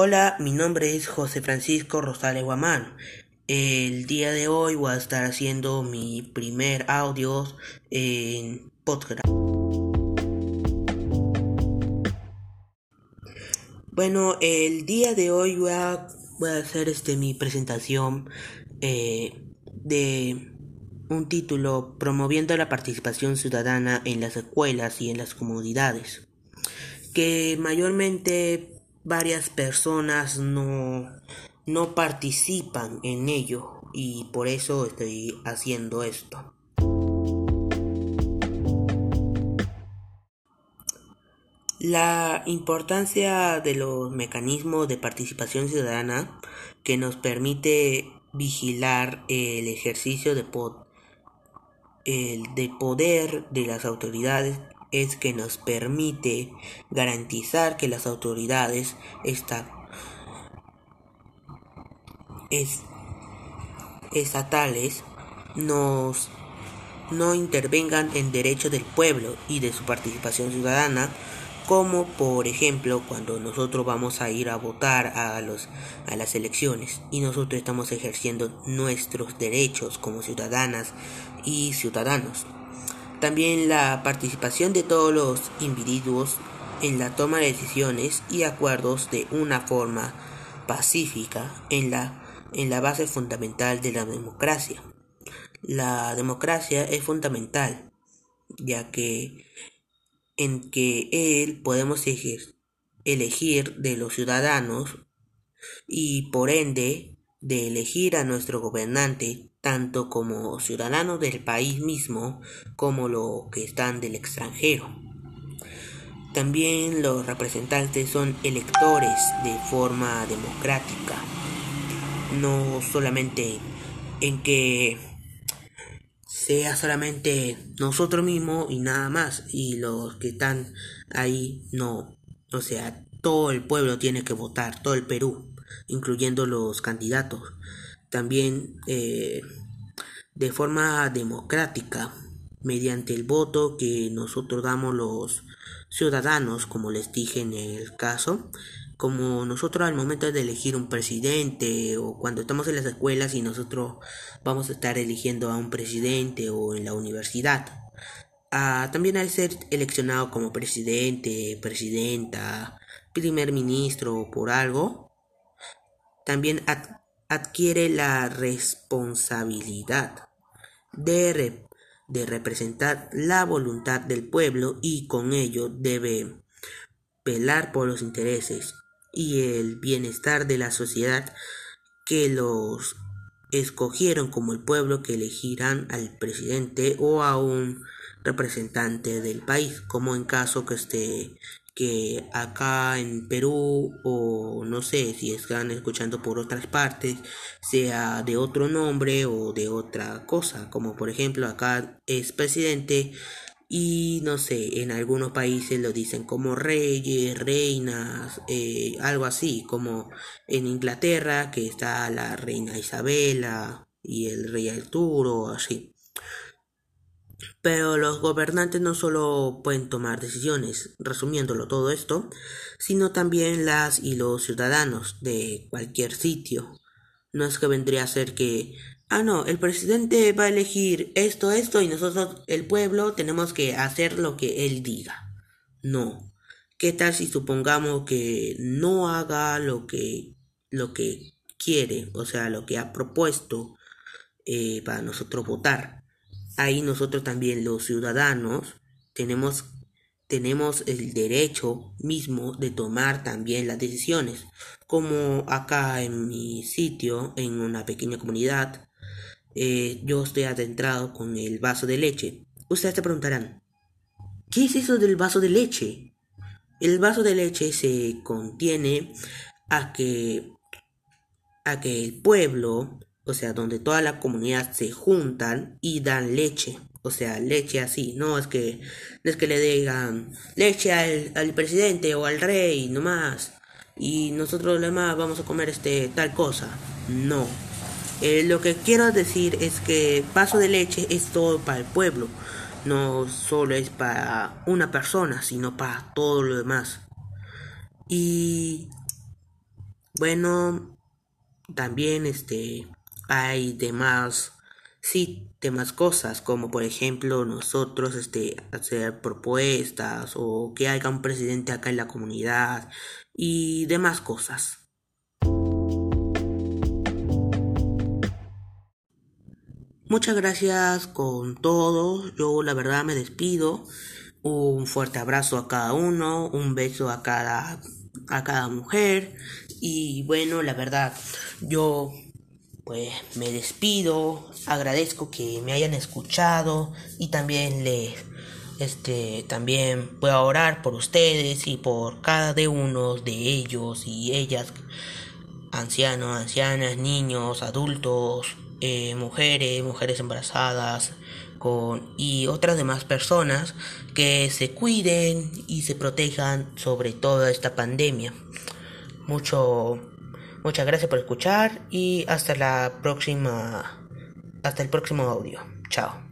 Hola, mi nombre es José Francisco Rosales Guamán. El día de hoy voy a estar haciendo mi primer audio en podcast. Bueno, el día de hoy voy a, voy a hacer este, mi presentación eh, de un título promoviendo la participación ciudadana en las escuelas y en las comunidades, que mayormente varias personas no, no participan en ello y por eso estoy haciendo esto. La importancia de los mecanismos de participación ciudadana que nos permite vigilar el ejercicio de, el de poder de las autoridades es que nos permite garantizar que las autoridades estatales nos no intervengan en derechos del pueblo y de su participación ciudadana como por ejemplo cuando nosotros vamos a ir a votar a, los, a las elecciones y nosotros estamos ejerciendo nuestros derechos como ciudadanas y ciudadanos. También la participación de todos los individuos en la toma de decisiones y acuerdos de una forma pacífica en la, en la base fundamental de la democracia. La democracia es fundamental, ya que en que él podemos elegir, elegir de los ciudadanos y por ende de elegir a nuestro gobernante tanto como ciudadanos del país mismo como los que están del extranjero. También los representantes son electores de forma democrática, no solamente en que sea solamente nosotros mismos y nada más, y los que están ahí no, o sea, todo el pueblo tiene que votar, todo el Perú incluyendo los candidatos. También eh, de forma democrática, mediante el voto que nosotros damos los ciudadanos, como les dije en el caso, como nosotros al momento de elegir un presidente o cuando estamos en las escuelas y nosotros vamos a estar eligiendo a un presidente o en la universidad. Ah, también al ser eleccionado como presidente, presidenta, primer ministro por algo, también adquiere la responsabilidad de, de representar la voluntad del pueblo y con ello debe velar por los intereses y el bienestar de la sociedad que los escogieron como el pueblo que elegirán al presidente o a un representante del país, como en caso que esté que acá en Perú o no sé si están escuchando por otras partes sea de otro nombre o de otra cosa como por ejemplo acá es presidente y no sé en algunos países lo dicen como reyes reinas eh, algo así como en Inglaterra que está la reina Isabela y el rey Arturo así pero los gobernantes no solo pueden tomar decisiones, resumiéndolo todo esto, sino también las y los ciudadanos de cualquier sitio. No es que vendría a ser que, ah, no, el presidente va a elegir esto, esto, y nosotros, el pueblo, tenemos que hacer lo que él diga. No. ¿Qué tal si supongamos que no haga lo que, lo que quiere, o sea, lo que ha propuesto eh, para nosotros votar? Ahí nosotros también los ciudadanos tenemos tenemos el derecho mismo de tomar también las decisiones. Como acá en mi sitio, en una pequeña comunidad, eh, yo estoy adentrado con el vaso de leche. Ustedes se preguntarán, ¿qué es eso del vaso de leche? El vaso de leche se contiene a que, a que el pueblo o sea, donde toda la comunidad se juntan y dan leche, o sea, leche así, no es que, es que le digan leche al, presidente o al rey nomás, y nosotros los demás vamos a comer este tal cosa, no. Eh, lo que quiero decir es que paso de leche es todo para el pueblo, no solo es para una persona, sino para todo lo demás. Y bueno, también este hay demás sí demás cosas como por ejemplo nosotros este hacer propuestas o que haya un presidente acá en la comunidad y demás cosas. Muchas gracias con todo. Yo la verdad me despido. Un fuerte abrazo a cada uno, un beso a cada a cada mujer y bueno, la verdad yo pues me despido, agradezco que me hayan escuchado y también les este también voy a orar por ustedes y por cada uno de ellos y ellas ancianos, ancianas, niños, adultos, eh, mujeres, mujeres embarazadas, con, y otras demás personas que se cuiden y se protejan sobre toda esta pandemia. Mucho, muchas gracias por escuchar y hasta la próxima, hasta el próximo audio. Chao.